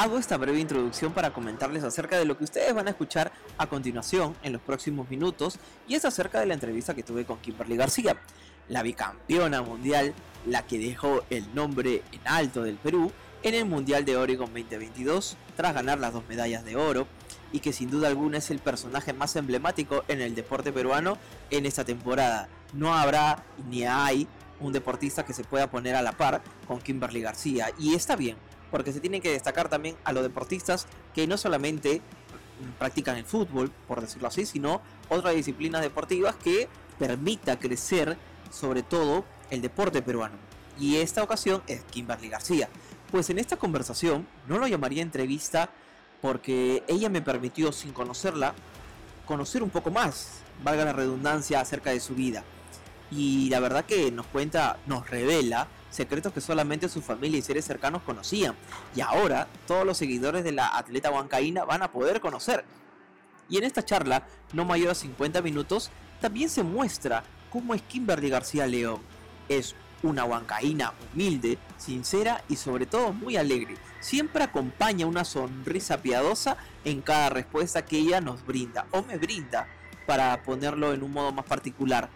Hago esta breve introducción para comentarles acerca de lo que ustedes van a escuchar a continuación en los próximos minutos y es acerca de la entrevista que tuve con Kimberly García, la bicampeona mundial, la que dejó el nombre en alto del Perú en el Mundial de Oregon 2022 tras ganar las dos medallas de oro y que sin duda alguna es el personaje más emblemático en el deporte peruano en esta temporada. No habrá ni hay un deportista que se pueda poner a la par con Kimberly García y está bien porque se tienen que destacar también a los deportistas que no solamente practican el fútbol, por decirlo así, sino otras disciplinas deportivas que permita crecer sobre todo el deporte peruano. Y esta ocasión es Kimberly García. Pues en esta conversación no lo llamaría entrevista porque ella me permitió, sin conocerla, conocer un poco más, valga la redundancia, acerca de su vida. Y la verdad que nos cuenta, nos revela secretos que solamente su familia y seres cercanos conocían. Y ahora todos los seguidores de la atleta huancaína van a poder conocer. Y en esta charla, no mayor a 50 minutos, también se muestra cómo es Kimberly García León. Es una huancaína humilde, sincera y sobre todo muy alegre. Siempre acompaña una sonrisa piadosa en cada respuesta que ella nos brinda o me brinda para ponerlo en un modo más particular.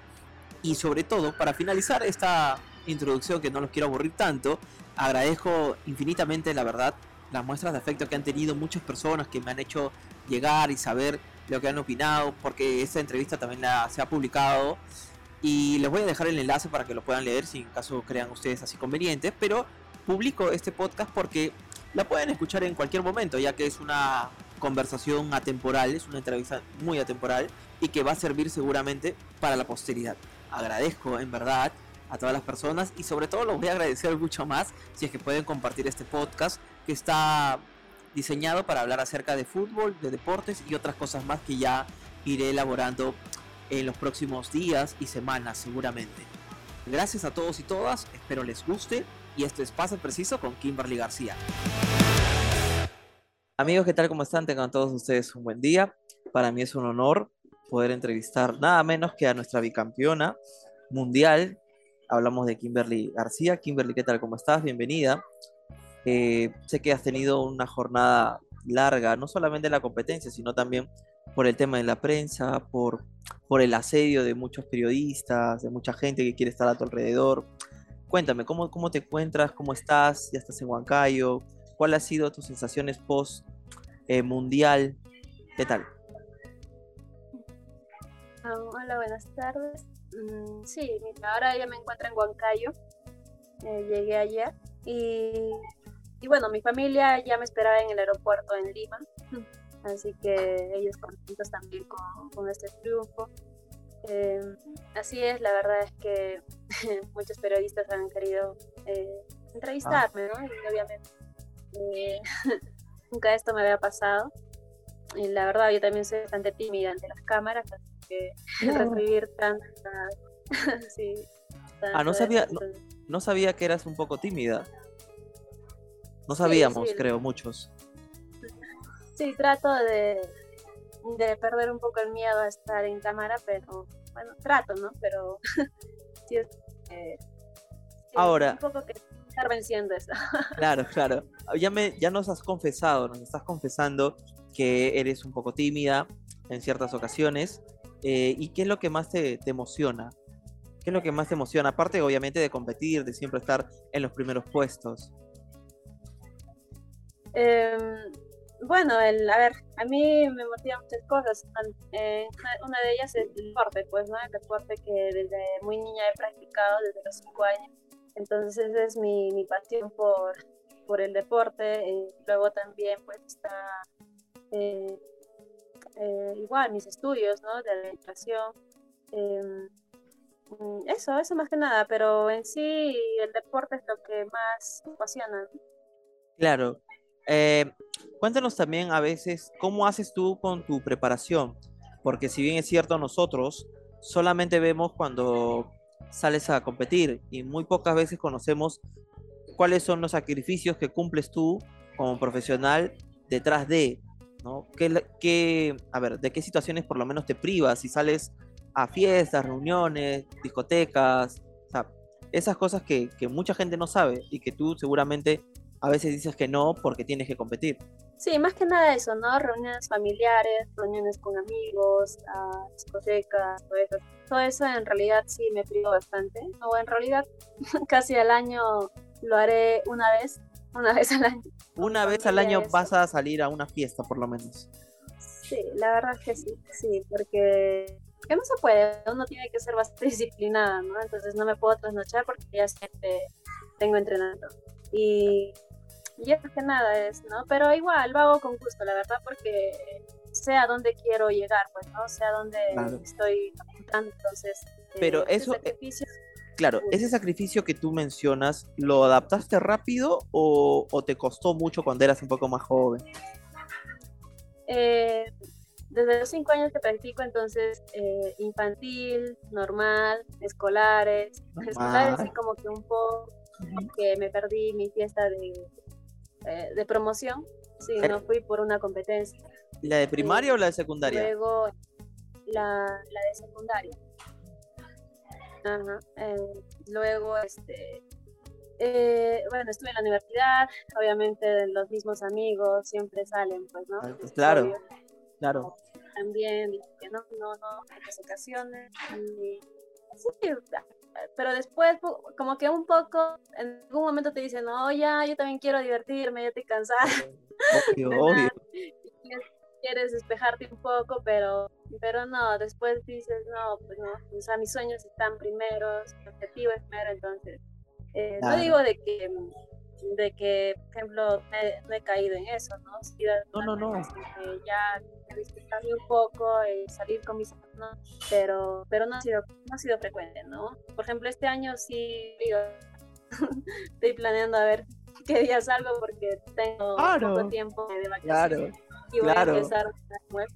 Y sobre todo, para finalizar esta introducción que no los quiero aburrir tanto, agradezco infinitamente, la verdad, las muestras de afecto que han tenido muchas personas que me han hecho llegar y saber lo que han opinado, porque esta entrevista también la, se ha publicado y les voy a dejar el enlace para que lo puedan leer si en caso crean ustedes así convenientes, pero publico este podcast porque la pueden escuchar en cualquier momento, ya que es una conversación atemporal, es una entrevista muy atemporal y que va a servir seguramente para la posteridad. Agradezco en verdad a todas las personas y sobre todo los voy a agradecer mucho más si es que pueden compartir este podcast que está diseñado para hablar acerca de fútbol, de deportes y otras cosas más que ya iré elaborando en los próximos días y semanas seguramente. Gracias a todos y todas, espero les guste y este es Pase Preciso con Kimberly García. Amigos, ¿qué tal? ¿Cómo están? Tengan todos ustedes un buen día. Para mí es un honor poder entrevistar nada menos que a nuestra bicampeona mundial hablamos de Kimberly García. Kimberly, ¿qué tal? ¿Cómo estás? Bienvenida. Eh, sé que has tenido una jornada larga, no solamente en la competencia, sino también por el tema de la prensa, por, por el asedio de muchos periodistas, de mucha gente que quiere estar a tu alrededor. Cuéntame, ¿cómo, cómo te encuentras? ¿Cómo estás? ¿Ya estás en Huancayo? ¿Cuáles han sido tus sensaciones post eh, mundial? ¿Qué tal? Ah, hola, buenas tardes. Mm, sí, ahora ya me encuentro en Huancayo. Eh, llegué ayer y, y, bueno, mi familia ya me esperaba en el aeropuerto en Lima. Así que ellos contentos también con, con este triunfo. Eh, así es, la verdad es que muchos periodistas han querido eh, entrevistarme, ¿no? Y obviamente nunca esto me había pasado. Y la verdad, yo también soy bastante tímida ante las cámaras, que recibir tanta... sí, ah, no sabía, no, sabía que eras un poco tímida. No sabíamos, creo, muchos. Sí, trato de, de perder un poco el miedo a estar en cámara, pero bueno, trato, ¿no? Pero sí es... Eh, Ahora... Un poco que estar venciendo eso. claro, claro. Ya, me, ya nos has confesado, nos estás confesando que eres un poco tímida en ciertas ocasiones. Eh, ¿Y qué es lo que más te, emociona? ¿Qué es lo que más te emociona? Aparte, obviamente, de competir, de siempre estar en los primeros puestos. Em, bueno, el, a ver, a mí me motivan muchas cosas. Eh, una, de ellas es el deporte, pues, ¿no? El deporte que desde muy niña he practicado, desde los cinco años. Entonces, es mi, mi pasión por, por el deporte. y luego también, pues, está eh, eh, igual mis estudios, ¿no? De administración. Mm, eso, eso más que nada, pero en sí el deporte es lo que más apasiona. Claro. Eh, cuéntanos también a veces cómo haces tú con tu preparación, porque si bien es cierto nosotros solamente vemos cuando sales a competir y muy pocas veces conocemos cuáles son los sacrificios que cumples tú como profesional detrás de ¿no? ¿Qué, a ver, ¿de qué situaciones por lo menos te privas si sales a fiestas, reuniones, discotecas? O sea, esas cosas que, mucha gente no sabe y que tú seguramente a veces dices que no porque tienes que competir. Sí, más que nada eso, ¿no? Reuniones familiares, reuniones con amigos, uh, discotecas, todo eso. Todo eso en realidad sí me privo bastante. O en realidad casi al año lo haré una vez, una vez al año. Una vez al año vas a salir a una fiesta, por lo menos. Sí, la verdad es que sí, sí, porque, porque no se puede, uno tiene que ser bastante disciplinada, ¿no? Entonces no me puedo trasnochar porque ya siempre tengo entrenamiento. Y, y es que nada es, ¿no? Pero igual lo hago con gusto, la verdad, porque sé a dónde quiero llegar, pues, ¿no? Sé a dónde estoy apuntando, entonces... Pero eh, eso... Claro, ese sacrificio que tú mencionas, ¿lo adaptaste rápido o, o, te costó mucho cuando eras un poco más joven? Eh, desde los cinco años que practico, entonces, eh, infantil, normal, escolares. Escolares sí como que un poco, que me perdí mi fiesta de, eh, de promoción. Sí, no fui por una competencia. ¿La de primaria o la de secundaria? Luego, la, la de secundaria. Ajá. luego, este, eh, bueno, estuve en la universidad, obviamente los mismos amigos siempre salen, pues, ¿no? Ah, pues, claro, claro. También que no, no, no, en muchas ocasiones. Y, sí, pero después, como que un poco, en algún momento te dicen, no, ya, yo también quiero divertirme, ya estoy cansada. Obvio, obvio. Quieres despejarte un poco, pero, pero no, después dices, no, pues no, o sea, mis sueños están primeros, mi objetivo es primero, entonces eh, no digo de que, de que, por ejemplo, no he caído en eso, ¿no? no, no, no. ya disfrutarme un poco y salir con mis hermanos, pero, pero no, ha sido, no ha sido frecuente, ¿no? Por ejemplo, este año sí digo, estoy planeando a ver qué día salgo porque tengo poco tiempo de vacaciones. Y voy a empezar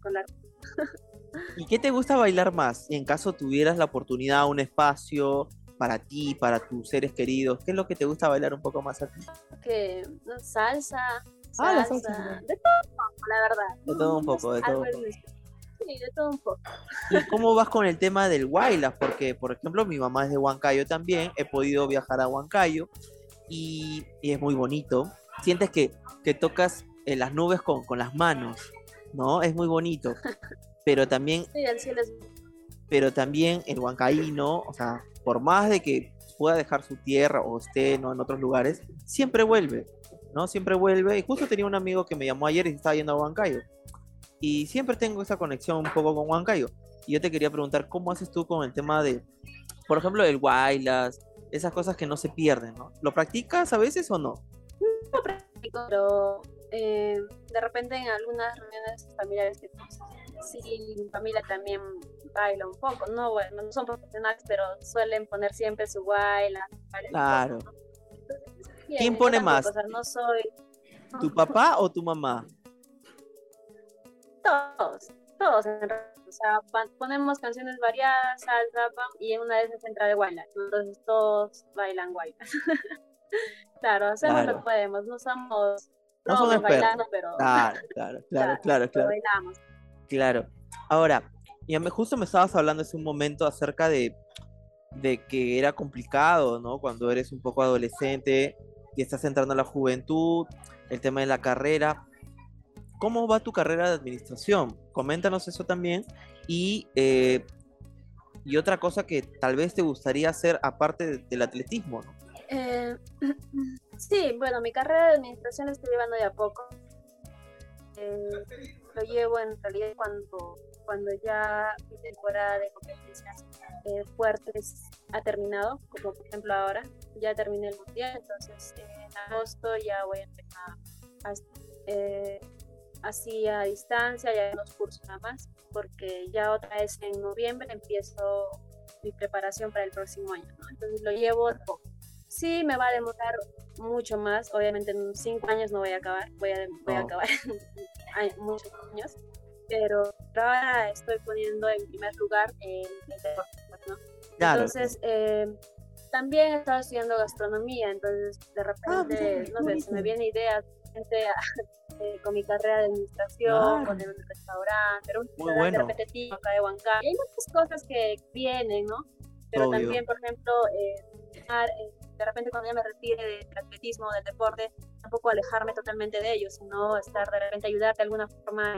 con la... ¿Y qué te gusta bailar más? Y en caso tuvieras la oportunidad, un espacio, para ti, para tus seres queridos? ¿Qué es lo que te gusta bailar un poco más a ti? Que salsa, ah, salsa, de todo un poco, la verdad. De todo un poco, de todo un poco. Sí, de todo un poco. ¿Y cómo vas con el tema del Wailas? Porque, por ejemplo, mi mamá es de Huancayo también, he podido viajar a Huancayo y, es muy bonito. Sientes que, que tocas en las nubes con, con las manos, ¿no? Es muy bonito. Pero también... Sí, el cielo es pero también el huancaíno, o sea, por más de que pueda dejar su tierra o esté ¿no? en otros lugares, siempre vuelve, ¿no? Siempre vuelve. Y justo tenía un amigo que me llamó ayer y estaba yendo a Huancayo. Y siempre tengo esa conexión un poco con Huancayo. Y yo te quería preguntar, ¿cómo haces tú con el tema de, por ejemplo, el Wailas, esas cosas que no se pierden, ¿no? ¿Lo practicas a veces o no? No practico, pero eh, de repente en algunas reuniones familiares que sí, mi familia también baila un poco, no, bueno, no son profesionales, pero suelen poner siempre su baila. Claro. ¿Quién pone más? no soy... ¿Tu papá o tu mamá? Todos, todos en O sea, ponemos canciones variadas, salsa, y en una vez se entra de baila. Entonces todos bailan guayla. claro, hacemos lo que podemos, no somos no somos bailando, pero... Claro, claro, claro, claro, claro. Bailamos. Claro. Ahora, y justo me estabas hablando hace un momento acerca de, de que era complicado, ¿no? Cuando eres un poco adolescente y estás entrando a la juventud, el tema de la carrera. ¿Cómo va tu carrera de administración? Coméntanos eso también. Y, eh, y otra cosa que tal vez te gustaría hacer aparte del atletismo, ¿no? Eh, sí, bueno, mi carrera de administración la estoy llevando de a poco. Eh, lo llevo en realidad cuando cuando ya mi temporada de competencias eh, fuertes ha terminado, como por ejemplo ahora, ya terminé el mundial, entonces en agosto ya voy a empezar eh, así a distancia, ya unos cursos nada más, porque ya otra vez en noviembre empiezo mi preparación para el próximo año, entonces lo llevo poco. Sí, me va a demorar mucho más, obviamente en cinco años no voy a acabar, voy a, voy a acabar en muchos años, pero ahora estoy poniendo en primer lugar el deporte, ¿no? Entonces, eh, también he estado estudiando gastronomía, entonces de ah, repente, no sé, se me viene ideas eh, con mi carrera de administración, poner un restaurante, pero un Muy bueno. repetitivo acá de Huancayo. Hay muchas cosas que vienen, ¿no? Pero también, por ejemplo, eh, eh, de repente cuando ya me retire del atletismo, del deporte, tampoco alejarme totalmente de ellos, sino estar de repente ayudar de alguna forma,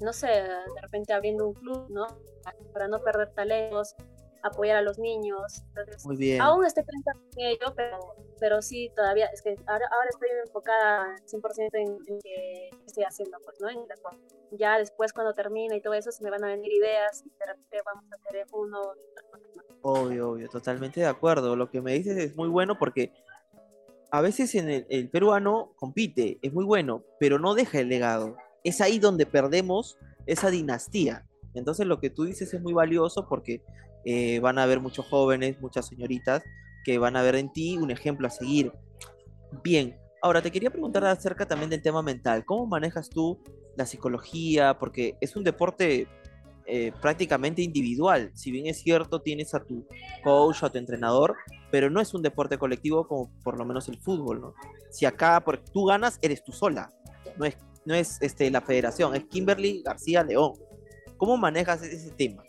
no sé, de repente abriendo un club, ¿no? Para no perder talentos, apoyar a los niños. Entonces, Muy bien. Aún estoy pensando en ello, pero, pero sí, todavía, es que ahora, ahora estoy enfocada 100% en, en que estoy haciendo, pues, ¿no? En deporte. Ya después, cuando termine y todo eso, se me van a venir ideas y de repente vamos a hacer uno. Obvio, obvio, totalmente de acuerdo. Lo que me dices es muy bueno porque a veces en el, el peruano compite, es muy bueno, pero no deja el legado. Es ahí donde perdemos esa dinastía. Entonces lo que tú dices es muy valioso porque eh, van a haber muchos jóvenes, muchas señoritas que van a ver en ti un ejemplo a seguir. Bien, ahora te quería preguntar acerca también del tema mental. ¿Cómo manejas tú la psicología? Porque es un deporte eh, prácticamente individual. Si bien es cierto, tienes a tu coach a tu entrenador, pero no es un deporte colectivo como por lo menos el fútbol, ¿no? Si acá por, tú ganas, eres tú sola. No es, no es este, la federación, es Kimberly García León. ¿Cómo manejas ese tema?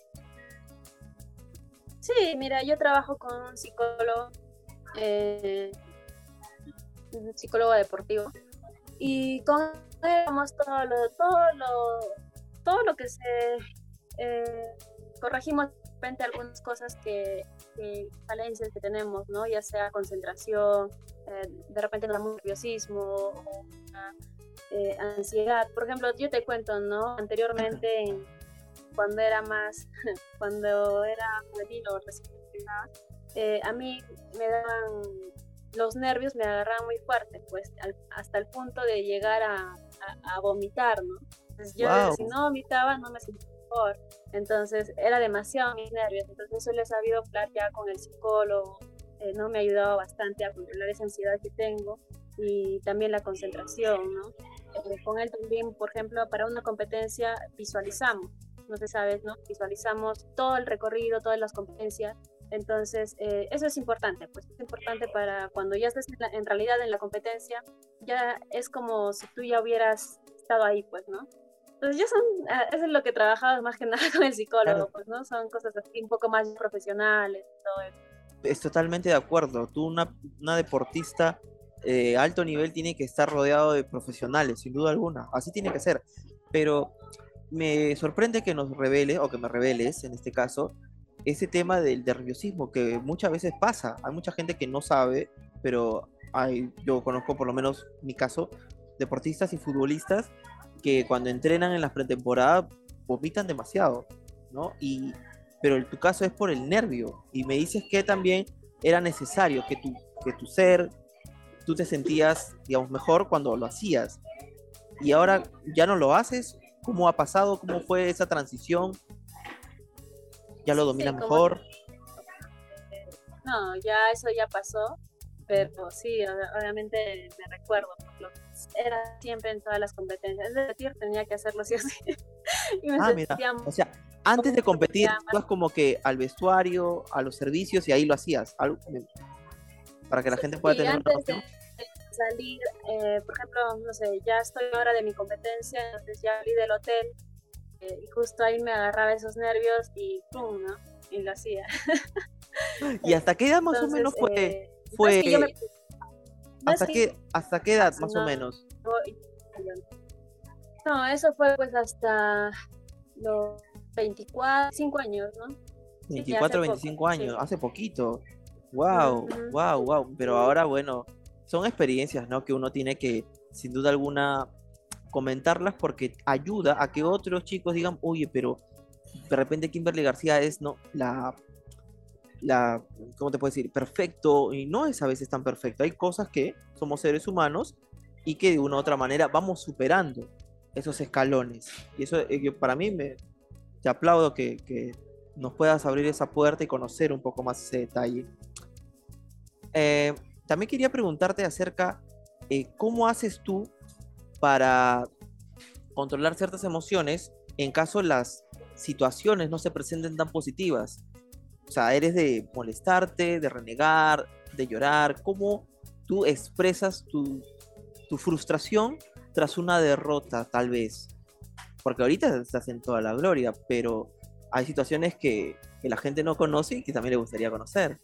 Sí, mira, yo trabajo con un psicólogo, eh, un psicólogo deportivo, y con él vamos todo lo, todo lo, todo lo que se eh, corregimos de repente algunas cosas que, que, falencias que tenemos, ¿no? Ya sea concentración, eh, de repente nos da mucho nerviosismo o una, eh, ansiedad. Por ejemplo, yo te cuento, ¿no? Anteriormente cuando era más, cuando era juvenil o recién eh, a mí me daban, los nervios me agarraban muy fuerte, pues al, hasta el punto de llegar a, a, a vomitar, ¿no? Entonces yo wow. si no vomitaba no me sentía mejor, entonces era demasiado mis nervios, entonces eso les he sabido hablar ya con el psicólogo, eh, no me ha ayudado bastante a controlar esa ansiedad que tengo y también la concentración, ¿no? Eh, con él también, por ejemplo, para una competencia visualizamos, no se sabe, ¿no? Visualizamos todo el recorrido, todas las competencias. Entonces, eh, eso es importante, pues es importante para cuando ya estés en, la, en, realidad en la competencia, ya es como si tú ya hubieras estado ahí, pues, ¿no? Entonces, ya son, uh, eso es lo que trabajamos más que nada con el psicólogo, claro. pues, ¿no? Son cosas así un poco más profesionales, todo eso. Es totalmente de acuerdo. Tú, una, una deportista eh, alto nivel, tiene que estar rodeado de profesionales, sin duda alguna. Así tiene que ser. Pero me sorprende que nos revele, o que me reveles en este caso, ese tema del nerviosismo que muchas veces pasa. Hay mucha gente que no sabe, pero hay, yo conozco por lo menos mi caso, deportistas y futbolistas que cuando entrenan en las pretemporadas vomitan demasiado, ¿no? Y, pero en tu caso es por el nervio. Y me dices que también era necesario que tu, que tu ser, tú te sentías, digamos, mejor cuando lo hacías. Y ahora ya no lo haces cómo ha pasado, cómo fue esa transición. ¿Ya lo domina sí, mejor? No, ya eso ya pasó, pero sí, obviamente me recuerdo, era siempre en todas las competencias. Es decir, tenía que hacerlo sí o sí. y me ah, mira. O sea, antes de competir, ibas como que al vestuario, a los servicios y ahí lo hacías. Algo, para que la gente pueda sí, tener una noción. De salir, eh, por ejemplo, no sé, ya estoy ahora de mi competencia, entonces ya salí del hotel eh, y justo ahí me agarraba esos nervios y pum, ¿no? Y lo hacía. ¿Y hasta qué edad más entonces, o menos fue? Eh, fue... No es me... no ¿Hasta, es qué, ¿Hasta qué edad más no, o menos? No, eso fue pues hasta los 24, 5 años, ¿no? 24, sí, 25 poco, años, sí. hace poquito. Wow, uh -huh. wow, wow. Pero ahora, bueno, son experiencias, ¿no? Que uno tiene que, sin duda alguna, comentarlas porque ayuda a que otros chicos digan, oye, pero de repente Kimberly García es, ¿no? La, la, ¿cómo te puedo decir? Perfecto y no es a veces tan perfecto. Hay cosas que somos seres humanos y que de una u otra manera vamos superando esos escalones. Y eso eh, para mí me, te aplaudo que, que nos puedas abrir esa puerta y conocer un poco más ese detalle. Eh, también quería preguntarte acerca eh, cómo haces tú para controlar ciertas emociones en caso las situaciones no se presenten tan positivas. O sea, eres de molestarte, de renegar, de llorar. ¿Cómo tú expresas tu, tu frustración tras una derrota, tal vez? Porque ahorita estás en toda la gloria, pero hay situaciones que, que la gente no conoce y que también le gustaría conocer.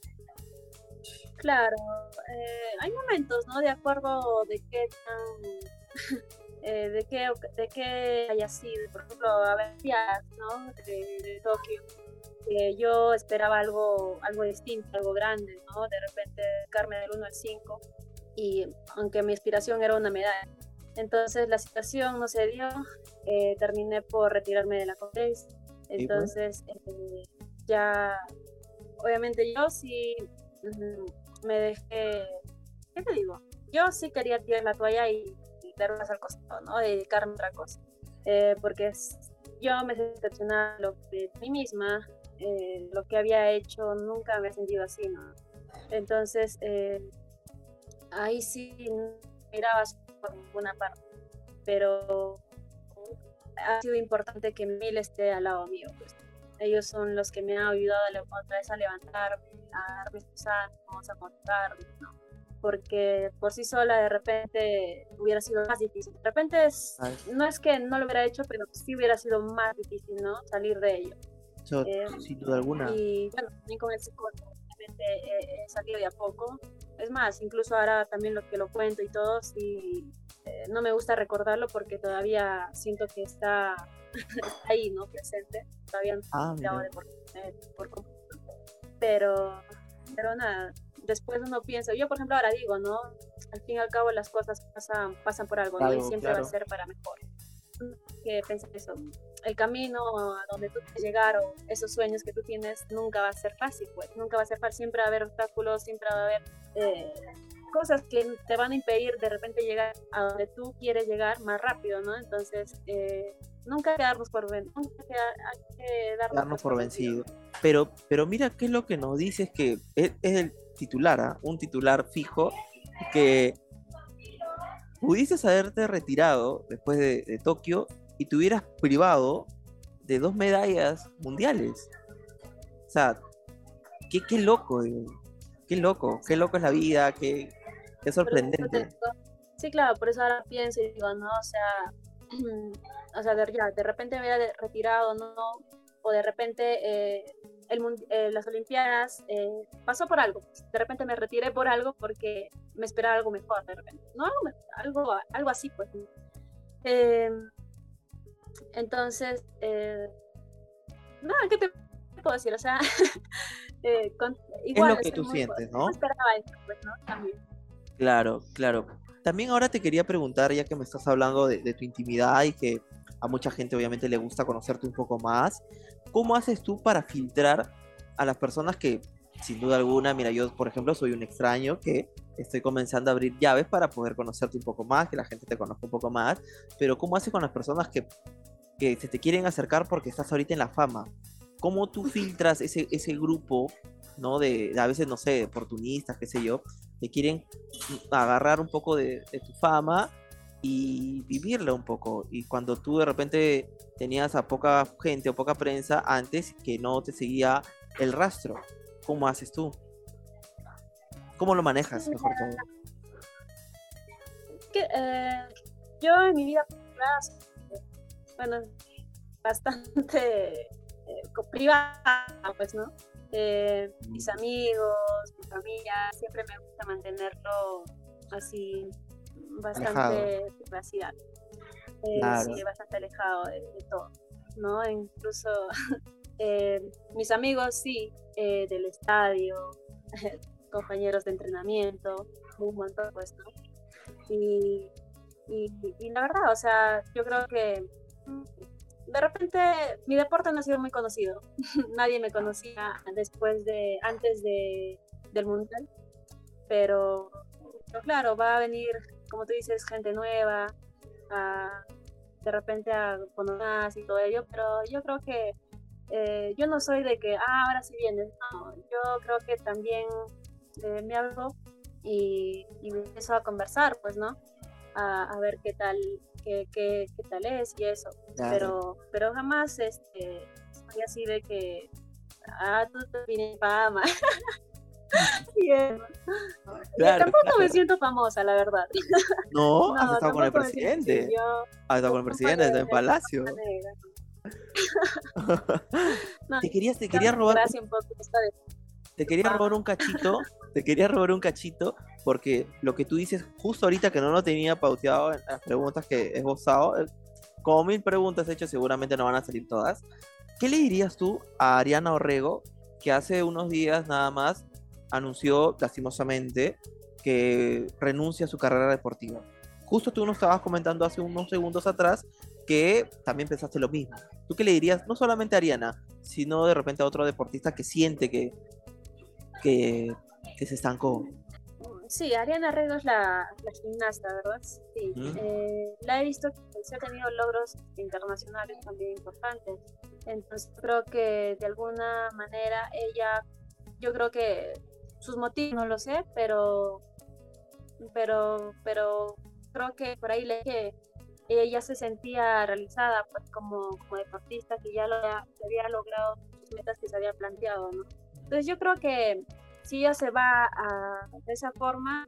Claro, eh, hay momentos, ¿no? De acuerdo de qué tan, eh, de qué, de qué haya sido. Por ejemplo, a ver, ¿no? De, Tokio. yo esperaba algo, algo distinto, algo grande, ¿no? De repente, Carmen del 1 al 5. Y aunque mi inspiración era una medalla. Entonces la situación no se dio, eh, terminé por retirarme de la competencia. Entonces ya, obviamente yo sí me dejé, ¿qué te digo? Yo sí quería tirar la toalla y, dar más al costado, ¿no? Dedicarme a otra cosa. Eh, porque yo me decepcionaba lo de mí misma, eh, lo que había hecho, nunca me he sentido así, ¿no? Entonces, eh, ahí sí miraba por ninguna parte, pero ha sido importante que Mil esté al lado mío. Pues. Ellos son los que me han ayudado otra vez a levantarme, a darme sus ánimos, a motivarme, ¿no? Porque por sí sola de repente hubiera sido más difícil. De repente no es que no lo hubiera hecho, pero sí hubiera sido más difícil, ¿no? Salir de ello. Eh, sin duda alguna. Y bueno, también con el psicólogo, obviamente he, salido de a poco. Es más, incluso ahora también lo que lo cuento y todo, sí, eh, no me gusta recordarlo porque todavía siento que está ahí, ¿no? Presente. Todavía no ah, por, por, pero, pero nada, después uno piensa, yo por ejemplo ahora digo, ¿no? Al fin y al cabo las cosas pasan, pasan por algo, ¿no? Y siempre va a ser para mejor. Que pensar eso, el camino a donde tú quieres llegar o esos sueños que tú tienes nunca va a ser fácil, pues, nunca va a ser fácil, siempre va a haber obstáculos, siempre va a haber eh, cosas que te van a impedir de repente llegar a donde tú quieres llegar más rápido, ¿no? Entonces, eh, nunca quedarnos por, nunca darnos, por, vencido. Pero, pero mira qué es lo que nos dice, es que es, el titular, ¿ah? un titular fijo, que pudieses haberte retirado después de, Tokio y te hubieras privado de dos medallas mundiales. O sea, qué, qué loco, qué loco, qué loco es la vida, qué, qué sorprendente. Sí, claro, por eso ahora pienso y digo, no, o sea, o sea, de, ya, de repente me hubiera retirado, ¿no? O de repente eh, el, eh, las Olimpiadas eh, pasó por algo. De repente me retiré por algo porque me esperaba algo mejor, de repente. No, algo, algo, así, pues. Em, entonces, nada, ¿qué te puedo decir? O sea, igual. Es lo que tú sientes, ¿no? esperaba eso, pues, ¿no? También. Claro, claro. También ahora te quería preguntar, ya que me estás hablando de, de tu intimidad y que a mucha gente obviamente le gusta conocerte un poco más. ¿Cómo haces tú para filtrar a las personas que, sin duda alguna, mira, yo por ejemplo soy un extraño que estoy comenzando a abrir llaves para poder conocerte un poco más, que la gente te conozca un poco más, pero ¿cómo haces con las personas que, que se te quieren acercar porque estás ahorita en la fama? ¿Cómo tú filtras ese, ese grupo, ¿no? De, a veces, no sé, oportunistas, qué sé yo, que quieren agarrar un poco de, de tu fama y vivirla un poco. Y cuando tú de repente tenías a poca gente o poca prensa antes que no te seguía el rastro, ¿cómo haces tú? ¿Cómo lo manejas mejor todo? Eh, yo en mi vida bueno, bastante eh, privada, pues, ¿no? Eh, mis amigos, mi familia, siempre me gusta mantenerlo así bastante privacidad. Eh, sí, bastante alejado de, todo, ¿no? Incluso eh, mis amigos, sí, eh, del estadio, compañeros de entrenamiento, un montón, pues, ¿no? Y, y, la verdad, o sea, yo creo que mm, de repente mi deporte no ha sido muy conocido. Nadie me conocía después de, antes de, del mundial. Pero, pero, claro, va a venir como tú dices, gente nueva, de repente a conocer y todo ello, pero yo creo que eh, yo no soy de que, ah, ahora sí vienes, no, yo creo que también eh, me hablo y, me empiezo a conversar, pues, ¿no? A, ver qué tal, qué, qué, qué, tal es y eso, pero, pero jamás, este, soy así de que, ah, tú te vienes fama. tampoco me siento famosa, la verdad. No, has estado con el presidente. has estado con el presidente desde el palacio. te quería, te quería robar. te quería robar un cachito te quería robar un cachito porque lo que tú dices justo ahorita que no lo tenía pauteado en las preguntas que he esbozado, eh, como mil preguntas hechas seguramente no van a salir todas. ¿Qué le dirías tú a Ariana Orrego que hace unos días nada más anunció lastimosamente que renuncia a su carrera deportiva? Justo tú nos estabas comentando hace unos segundos atrás que también pensaste lo mismo. ¿Tú qué le dirías no solamente a Ariana, sino de repente a otro deportista que siente que, que, se estancó? Sí, Ariana Arrego es la, gimnasta, ¿verdad? Sí. Eh, la he visto que se ha tenido logros internacionales también importantes. Entonces creo que de alguna manera ella, yo creo que sus motivos no lo sé, pero pero pero creo que por ahí le que ella se sentía realizada pues como, como deportista que ya lo había, logrado sus metas que se había planteado, ¿no? Entonces yo creo que si ella se va a, de esa forma,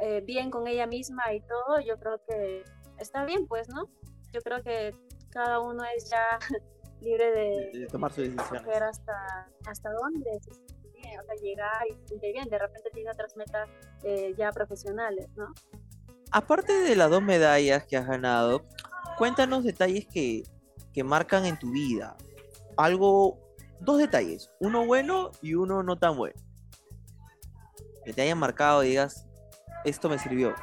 eh, bien con ella misma y todo, yo creo que está bien, pues, ¿no? Yo creo que cada uno es ya libre de, tomar sus decisiones. Hasta, hasta dónde, o sea, llegar y sentir bien. De repente tiene otras metas eh, ya profesionales, ¿no? Aparte de las dos medallas que has ganado, cuéntanos detalles que, que marcan en tu vida. Algo, dos detalles, uno bueno y uno no tan bueno. Que te hayan marcado y digas, esto me sirvió.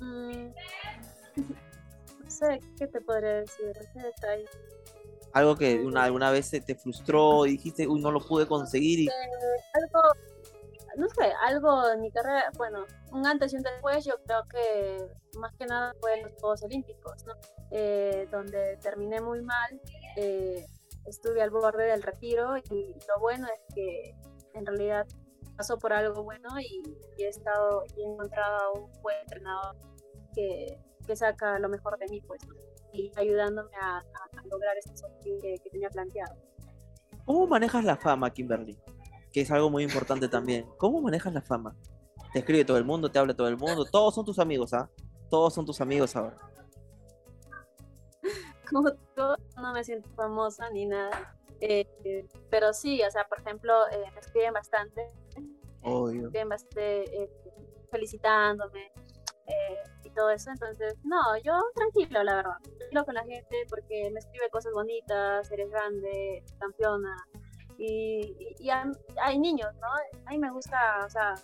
Mm, no sé, ¿qué te podría decir? ¿Qué detalle? Algo que una, alguna vez te frustró y dijiste, uy, no lo pude conseguir. Y... algo no sé, algo en mi carrera, bueno, un antes y un después, yo creo que más que nada fue en los Juegos Olímpicos, ¿no? Eh, donde terminé muy mal, eh, estuve al borde del retiro y lo bueno es que en realidad pasó por algo bueno y, he estado y he encontrado a un buen entrenador que, que saca lo mejor de mí, pues, y ayudándome a, lograr este objetivo que, que tenía planteado. ¿Cómo manejas la fama, Kimberly? que es algo muy importante también. ¿Cómo manejas la fama? Te escribe todo el mundo, te habla todo el mundo, todos son tus amigos, ¿ah? Todos son tus amigos ahora. Como no me siento famosa ni nada. Eh, pero sí, o sea, por ejemplo, eh, me escriben bastante. Obvio. Me escriben bastante eh, felicitándome y todo eso. Entonces, no, yo tranquilo, la verdad. Tranquilo con la gente porque me escribe cosas bonitas, eres grande, campeona y, hay niños, ¿no? A mí me gusta, o sea,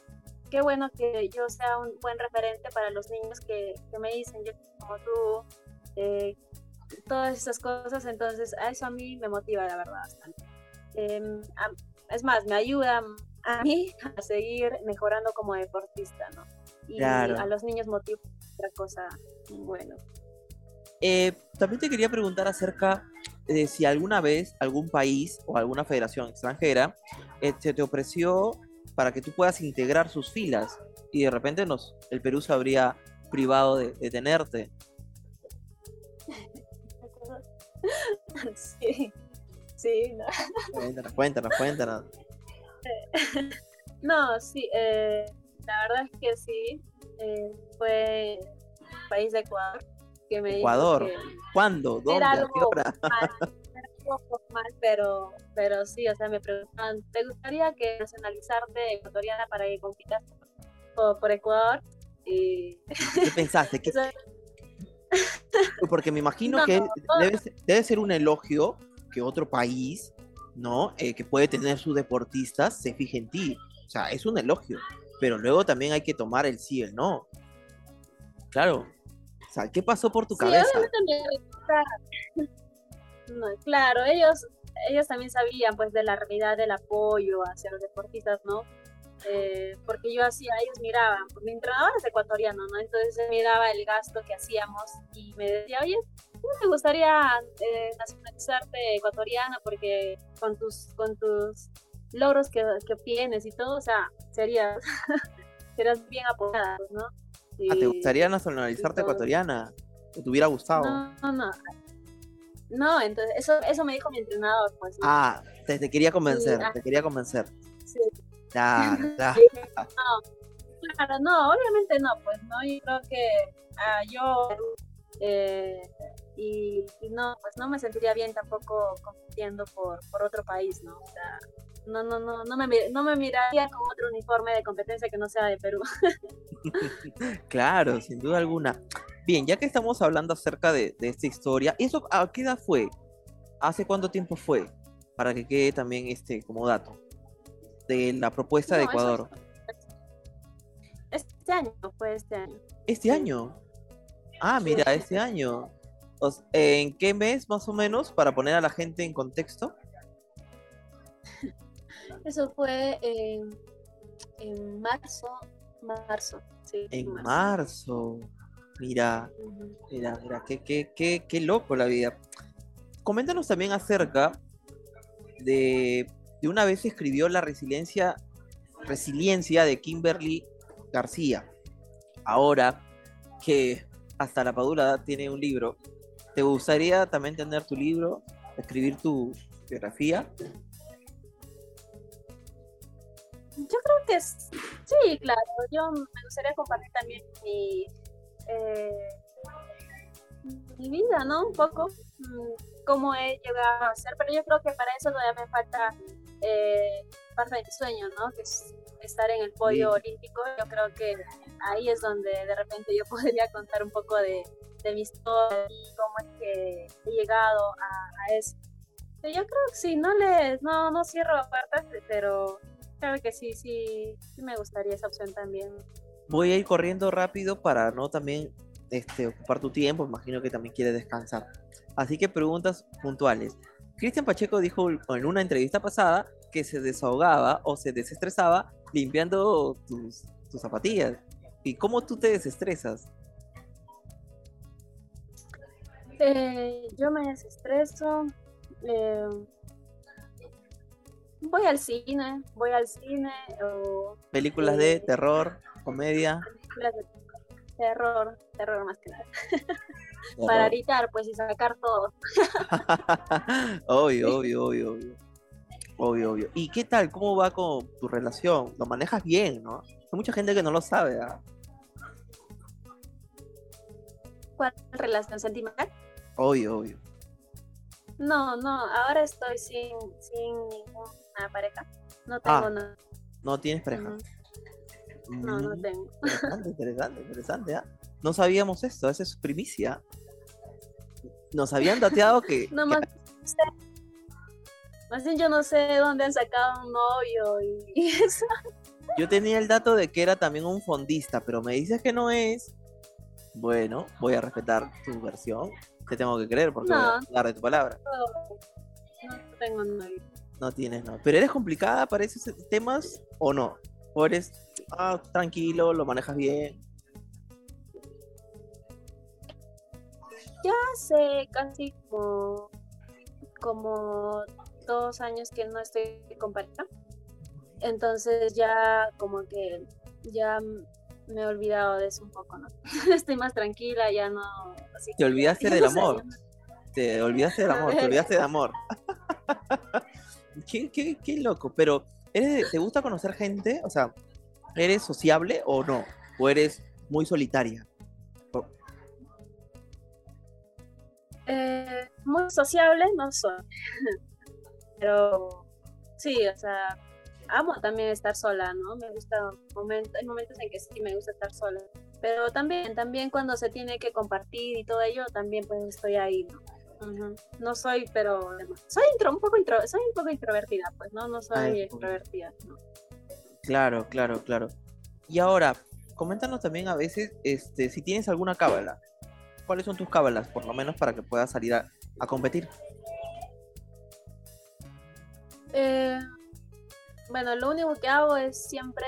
qué bueno que yo sea un buen referente para los niños que, me dicen, yo como tú, eh, todas esas cosas, entonces a eso a mí me motiva, la verdad, bastante. Em, es más, me ayuda a mí a seguir mejorando como deportista, ¿no? Y a los niños motiva otra cosa bueno. Eh, también te quería preguntar acerca de si alguna vez algún país o alguna federación extranjera eh, se te ofreció para que tú puedas integrar sus filas y de repente nos, el Perú se habría privado de, tenerte. Sí, sí. No. Cuéntanos, cuéntanos, cuéntanos. No, sí, eh, la verdad es que sí. fue país de Ecuador Ecuador. ¿Cuándo? ¿Dónde? ¿A qué hora? pero, pero sí, o sea, me preguntan, ¿te gustaría que nacionalizarte ecuatoriana para que compitas por, Ecuador? Y... ¿Qué pensaste? Porque me imagino que debe, ser un elogio que otro país, ¿no? Eh, que puede tener sus deportistas se fije en ti. O sea, es un elogio. Pero luego también hay que tomar el sí y el no. Claro. ¿qué pasó por tu cabeza? claro, ellos, ellos también sabían pues de la realidad del apoyo hacia los deportistas, ¿no? Eh, porque yo hacía, ellos miraban, pues, mi entrenador es ecuatoriano, ¿no? Entonces miraba el gasto que hacíamos y me decía, oye, ¿cómo te gustaría eh, nacionalizarte ecuatoriana? Porque con tus, con tus logros que, que obtienes y todo, o sea, serías, serías bien apoyada, ¿no? Ah, ¿te gustaría nacionalizarte ecuatoriana? ¿Te hubiera gustado? No, no, no. entonces, eso, eso me dijo mi entrenador, pues. Ah, te, quería convencer, ah. te quería convencer. Sí. Ya, ya. No, claro, no, obviamente no, pues, ¿no? Yo creo que ah, yo, eh, y, no, pues no me sentiría bien tampoco compitiendo por, por otro país, ¿no? O sea, no, no, no, no me, no me miraría con otro uniforme de competencia que no sea de Perú. claro, sin duda alguna. Bien, ya que estamos hablando acerca de, esta historia, ¿eso a qué edad fue? ¿Hace cuánto tiempo fue? Para que quede también este como dato de la propuesta de Ecuador. este año fue este año. ¿Este año? Ah, mira, este año. ¿En qué mes más o menos para poner a la gente en contexto? Eso fue en, marzo, marzo, sí. En marzo. Mira, mira, mira, qué, qué, qué, qué loco la vida. Coméntanos también acerca de, de una vez escribió la resiliencia, resiliencia de Kimberly García. Ahora que hasta la Padula tiene un libro, ¿te gustaría también tener tu libro, escribir tu biografía? Yo creo que sí, claro. Yo me gustaría compartir también mi, eh, mi vida, ¿no? Un poco, mm, cómo he llegado a ser, pero yo creo que para eso todavía me falta eh, parte de mi sueño, ¿no? Que es estar en el podio olímpico. Yo creo que ahí es donde de repente yo podría contar un poco de, de mi historia y cómo es que he llegado a, eso. Yo creo que sí, no les, no, no cierro puertas, pero Claro que sí, sí, sí me gustaría esa opción también. Voy a ir corriendo rápido para no también este, ocupar tu tiempo, imagino que también quiere descansar. Así que preguntas puntuales. Cristian Pacheco dijo en una entrevista pasada que se desahogaba o se desestresaba limpiando tus, tus zapatillas. ¿Y cómo tú te desestresas? Eh, yo me desestreso eh, voy al cine, voy al cine o... Películas de eh, terror, comedia. Películas de terror, terror más que nada. Para gritar, pues, y sacar todo. obvio, obvio, obvio, obvio. Obvio, obvio. ¿Y qué tal? ¿Cómo va con tu relación? Lo manejas bien, ¿no? Hay mucha gente que no lo sabe, ¿ah? ¿Cuál relación sentimental? Obvio, obvio. No, no, ahora estoy sin, sin ninguna pareja. No tengo ah, nada. ¿No tienes pareja? No, no mm, tengo. Interesante, interesante, interesante. ¿ah? No sabíamos esto, esa es primicia. Nos habían dateado que. No, más, más bien yo no sé dónde han sacado un novio y eso. Yo tenía el dato de que era también un fondista, pero me dices que no es. Bueno, voy a respetar tu versión te tengo que creer porque no. voy a de tu palabra. No, no tengo novio. No tienes no. ¿Pero eres complicada para esos temas o no? ¿O eres ah, tranquilo, lo manejas bien? Ya hace casi como, como dos años que no estoy con pareja. Entonces ya como que ya me he olvidado de eso un poco, ¿no? Estoy más tranquila, ya no... te olvidaste del amor. Te olvidaste del amor, te olvidaste del amor. qué, qué, qué, loco, pero ¿eres, ¿te gusta conocer gente? O sea, ¿eres sociable o no? ¿O eres muy solitaria? Muy sociable no soy. pero sí, o sea, amo también estar sola, ¿no? Me gusta, momentos, hay momentos en que sí me gusta estar sola. Pero también, también cuando se tiene que compartir y todo ello, también pues estoy ahí, ¿no? No soy, pero soy un poco intro, soy un poco introvertida, pues, ¿no? No soy extrovertida, ¿no? Claro, claro, claro. Y ahora, coméntanos también a veces, este, si tienes alguna cábala. ¿Cuáles son tus cábalas, por lo menos para que puedas salir a, a competir? Eh, bueno, lo único que hago es siempre,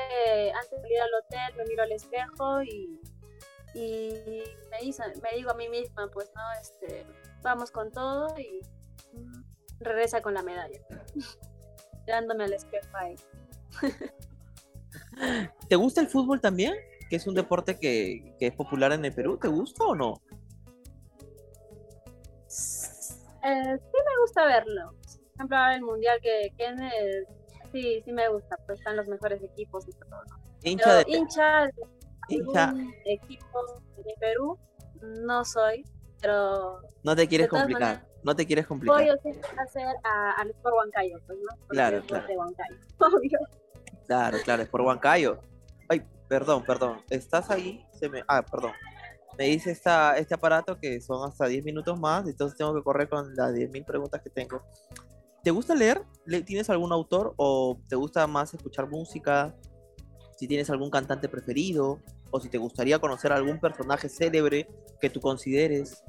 antes de ir al hotel, me miro al espejo y, me, digo a mí misma, pues, ¿no? Este, vamos con todo y regresa con la medalla. Dándome al espejo ahí. ¿Te gusta el fútbol también? Que es un deporte que, es popular en el Perú. ¿Te gusta o no? Eh, sí me gusta verlo. Por ejemplo, el mundial que, que en el sí, sí me gusta, pues están los mejores equipos y todo. Hincha de, hincha equipo de Perú no soy, pero no te quieres complicar. No te quieres complicar. Voy a hacer al Sport Huancayo, pues, ¿no? Porque claro, claro. De Huancayo, obvio. Claro, claro, es por Huancayo. Ay, perdón, perdón. ¿Estás ahí? Se me... Ah, perdón. Me dice esta, este aparato que son hasta 10 minutos más, entonces tengo que correr con las 10.000 preguntas que tengo. ¿Te gusta leer? ¿Le- ¿Tienes algún autor o te gusta más escuchar música? Si tienes algún cantante preferido o si te gustaría conocer algún personaje célebre que tú consideres.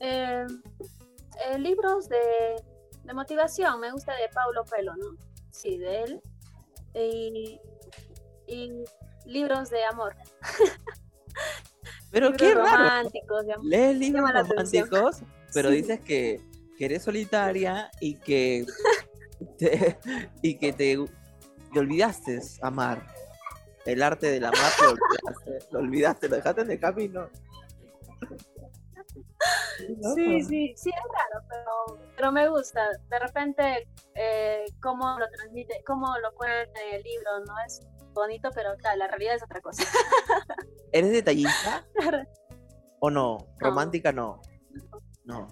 Eh, eh, libros de, de motivación, me gusta de Paulo Pelo, ¿no? Sí, de él. Y, y libros de amor. Pero qué raro. románticos. Lees libros románticos, pero Sí. dices que, que eres solitaria y que te, y que te, te olvidaste amar. El arte del amar te olvidaste, lo olvidaste, lo dejaste en el camino. No, Sí, sí, sí, es raro, pero, pero me gusta. De repente, eh, cómo lo transmite, cómo lo cuenta en el libro, ¿no? Es bonito, pero claro, la realidad es otra cosa. ¿Eres detallista o no? Romántica no. No.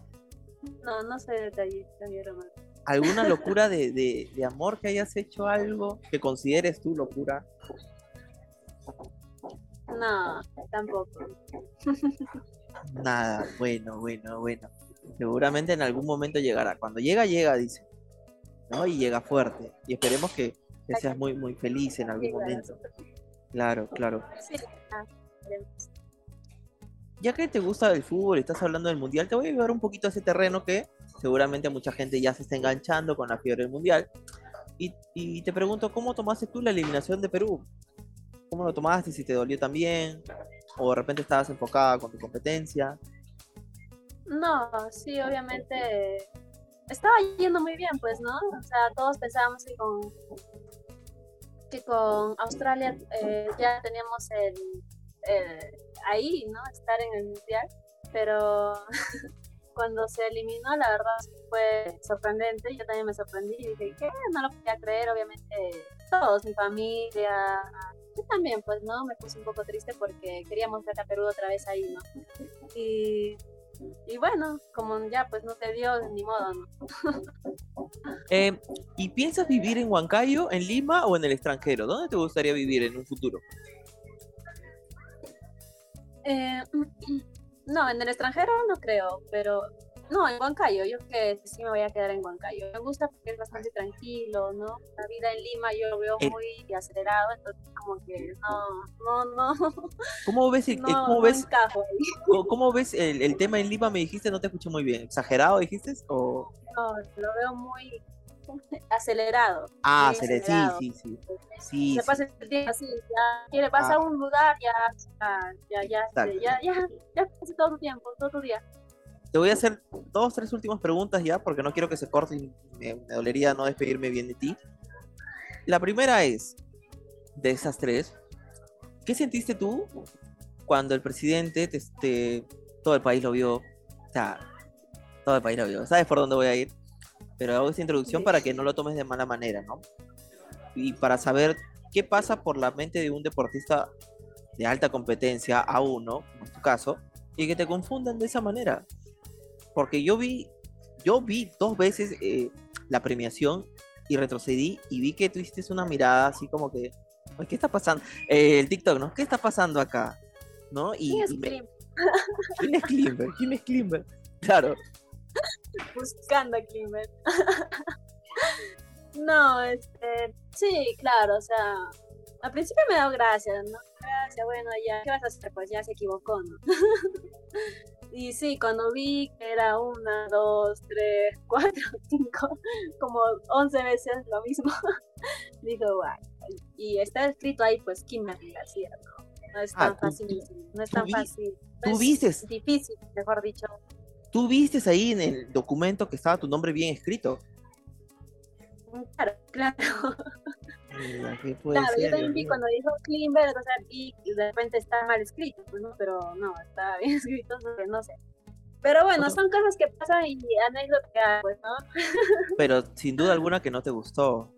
No, no sé detallista ni romántico. ¿Alguna locura de, de, de amor que hayas hecho algo que consideres tú locura? No, tampoco. Nada, bueno, bueno, bueno. Seguramente en algún momento llegará. Cuando llega, llega, dice. ¿No? Y llega fuerte. Y esperemos que, que seas muy, muy feliz en algún momento. Claro, claro. Ya que te gusta el fútbol estás hablando del mundial, te voy a llevar un poquito a ese terreno que seguramente mucha gente ya se está enganchando con la fiebre del mundial. Y, y te pregunto, ¿cómo tomaste tú la eliminación de Perú? ¿Cómo lo tomaste? Si te dolió también, o de repente estabas enfocada con tu competencia. No, sí, obviamente estaba yendo muy bien, pues, ¿no? O sea, todos pensábamos que con, que con Australia eh, ya teníamos el, el- ahí, ¿no? Estar en el mundial, pero cuando se eliminó, la verdad fue sorprendente. Yo también me sorprendí y dije, ¿qué? No lo podía creer, obviamente, todos, mi familia. Yo también, pues, ¿no? Me puse un poco triste porque queríamos ver a Perú otra vez ahí, ¿no? Y y bueno, como ya pues no te dio, ni modo, ¿no? Eh, ¿Y piensas vivir en Huancayo, en Lima o en el extranjero? ¿Dónde te gustaría vivir en un futuro? Eh, no, en el extranjero no creo, pero no, en Huancayo, yo que sí me voy a quedar en Huancayo. Me gusta porque es bastante tranquilo, ¿no? La vida en Lima yo lo veo Eh. muy acelerado, entonces como que no, no, no, ¿Cómo ves, el- eh, no, cómo no ves, cómo- cómo ves el, el tema en Lima? Me dijiste, no te escuché muy bien. ¿Exagerado dijiste? O... No, lo veo muy acelerado. Ah, sí, acelerado. sí, sí. Sí, se sí. pasa el tiempo así, ya quiere, vas Ah. a un lugar, ya, ya, ya, ya, Exacto. ya, ya, todo tu tiempo, todo tu día. Te voy a hacer dos, tres últimas preguntas ya, porque no quiero que se corte y me, me dolería no despedirme bien de ti. La primera es, de esas tres, ¿qué sentiste tú cuando el presidente, te, te- todo el país lo vio? O sea, todo el país lo vio. ¿Sabes por dónde voy a ir? Pero hago esta introducción para que no lo tomes de mala manera, ¿no? Y para saber qué pasa por la mente de un deportista de alta competencia, a uno, es tu caso, y que te confundan de esa manera. Porque yo vi, yo vi dos veces eh, la premiación y retrocedí y vi que tuviste una mirada así como que, "Ay, ¿qué está pasando? Eh, el TikTok, ¿no? ¿Qué está pasando acá? ¿No? Y, ¿Quién es y me-? ¿Quién es Klimber? ¿Quién es Klimber? Claro. Buscando a Klimber. no, este, sí, claro, o sea, al principio me da gracia, ¿no? Gracias, bueno, ya, ¿qué vas a hacer? Pues ya se equivocó, ¿no? y sí, cuando vi que era una, dos, tres, cuatro, cinco, como once veces lo mismo, digo, guay. Y está escrito ahí, pues, Kimberly García, ¿no? No es Ah, tan tú- fácil, no es tan vi- fácil. tú es vistes. difícil, mejor dicho. Tú vistes ahí en el documento que estaba tu nombre bien escrito. Claro, claro. Mira, ¿qué puede Claro, yo también vi cuando dijo Klimber, o sea, vi de repente está mal escrito, pues, ¿no? Pero no, está bien escrito, no sé. Pero bueno, son cosas que pasan y anécdotas pues, ¿no? Pero sin duda alguna que no te gustó.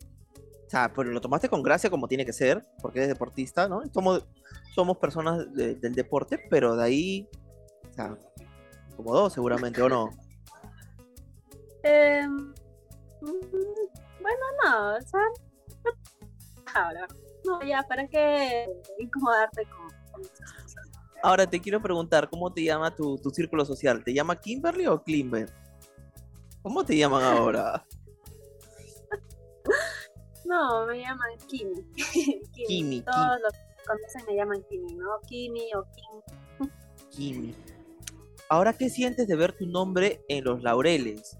O sea, pero lo tomaste con gracia como tiene que ser, porque eres deportista, ¿no? Somos, somos personas de- del deporte, pero de ahí, o sea, Como dos, seguramente, ¿o no? Eh, bueno, no, o sea, ahora, no, ya, ¿para qué incomodarte con, con esas cosas? Ahora te quiero preguntar, ¿cómo te llama tu, tu círculo social? ¿Te llama Kimberly o Klimber? ¿Cómo te llaman ahora? No, me llaman Kimi. Kimi. Kimi, Todos los que conocen me llaman Kimi, ¿no? Kimi o Kim. Kimi. Ahora, ¿qué sientes de ver tu nombre en los laureles?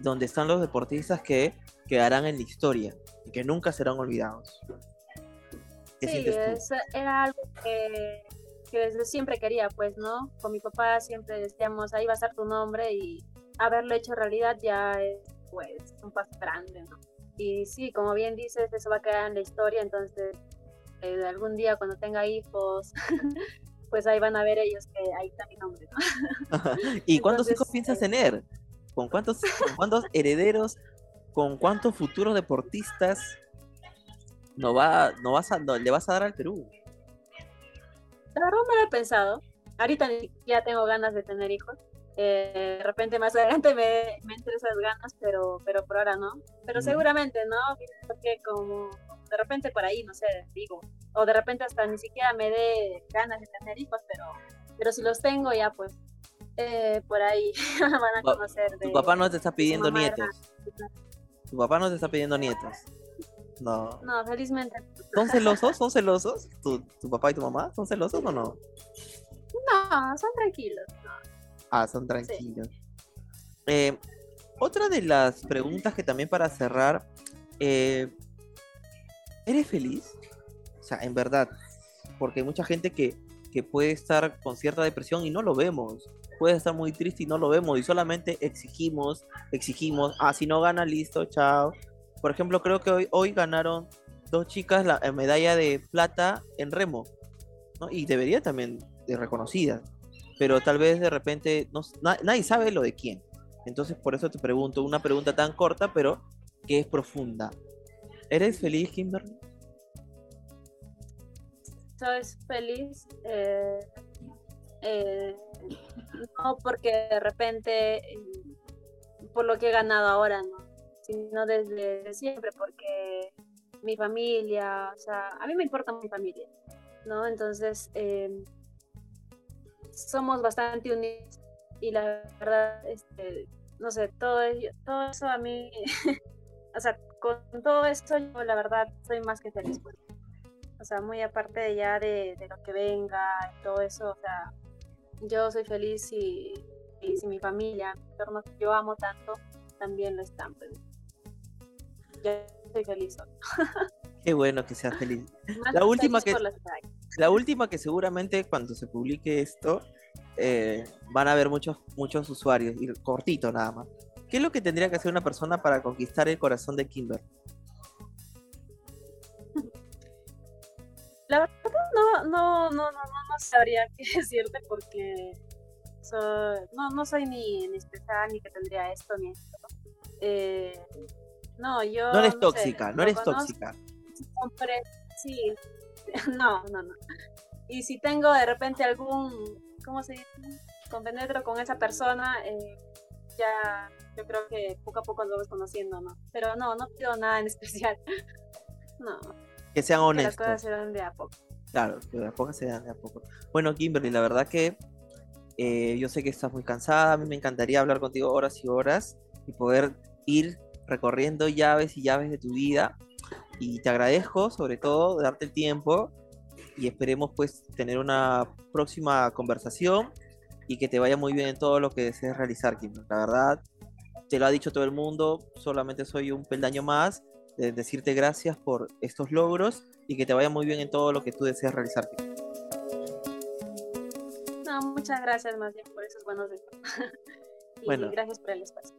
Donde están los deportistas que quedarán en la historia y que nunca serán olvidados. ¿Qué Sí, es- era algo que, que desde siempre quería, pues, ¿no? Con mi papá siempre decíamos, ahí va a estar tu nombre y haberlo hecho realidad ya es, pues, un paso grande, ¿no? Y sí, como bien dices, eso va a quedar en la historia, entonces, eh, algún día cuando tenga hijos, pues ahí van a ver ellos que ahí está mi nombre, ¿no? ¿Y cuántos hijos Entonces, piensas eh, tener? ¿Con cuántos, con cuántos herederos? ¿Con cuántos futuros deportistas no va, no vas a, no, le vas a dar al Perú? La verdad no lo he pensado. Ahorita siquiera tengo ganas de tener hijos. Eh, de repente más adelante me, me entran esas ganas, pero, pero por ahora no. Pero seguramente, ¿no? Porque como de repente por ahí, no sé, digo. O de repente hasta ni siquiera me dé ganas de tener hijos, pero, pero si los tengo ya pues eh, por ahí van a conocer de... Tu papá no te está pidiendo era- nietos. Tu papá no te está pidiendo nietos. No. No, felizmente. ¿Son celosos? ¿Son celosos? ¿Tu, tu papá y tu mamá? ¿Son celosos o no? No, son tranquilos. Ah, son tranquilos. Eh, otra de las preguntas que también para cerrar, eh, ¿eres feliz? O sea, en verdad, porque hay mucha gente que, que puede estar con cierta depresión y no lo vemos. Puede estar muy triste y no lo vemos y solamente exigimos, exigimos, ah, si no gana, listo, chao. Por ejemplo, creo que hoy, hoy ganaron dos chicas la eh, medalla de plata en remo. Y debería también de reconocida pero tal vez de repente no, nadie sabe lo de quién. Entonces por eso te pregunto una pregunta tan corta, pero que es profunda. ¿Eres feliz, Kimberly? soy feliz. eh, eh, no porque de repente, eh, por lo que he ganado ahora, ¿no? Sino desde siempre, porque mi familia, o sea, a mí me importa mi familia, ¿no? Entonces, eh, somos bastante unidos y la verdad, este, no sé, todo, todo eso a mí, o sea, con todo esto yo la verdad soy más que feliz. pues. O sea, muy aparte de ya de, de lo que venga y todo eso, o sea, yo soy feliz si, y si mi familia, mi entorno que yo amo tanto, también lo están. pues. Yo soy feliz. hoy. Qué bueno que seas feliz. Más La última que-. La última que seguramente cuando se publique esto eh, van a haber muchos, muchos usuarios, y cortito nada más. ¿Qué es lo que tendría que hacer una persona para conquistar el corazón de Kimber? No, no, no, no, no, no sabría qué decirte porque soy, no, no soy ni, ni especial ni que tendría esto ni esto. Eh, no, yo. No eres tóxica, no eres conozco, tóxica. compré, sí, no, no, no. Y si tengo de repente algún, ¿cómo se dice? Compenetro con esa persona, eh, ya yo creo que poco a poco lo vas conociendo, ¿no? Pero no, no pido nada en especial. No, Que sean que las cosas honestos. se dan de a poco. Claro, que de a poco se dan de a poco. Bueno, Kimberly, la verdad que eh, yo sé que estás muy cansada. A mí me encantaría hablar contigo horas y horas y poder ir recorriendo llaves y llaves de tu vida. Y te agradezco, sobre todo, darte el tiempo y esperemos pues tener una próxima conversación y que te vaya muy bien en todo lo que desees realizar, Kimberly. La verdad, te lo ha dicho todo el mundo, solamente soy un peldaño más de decirte gracias por estos logros y que te vaya muy bien en todo lo que tú deseas realizar. No, muchas gracias más bien por esos buenos deseos. y Bueno. gracias por el espacio.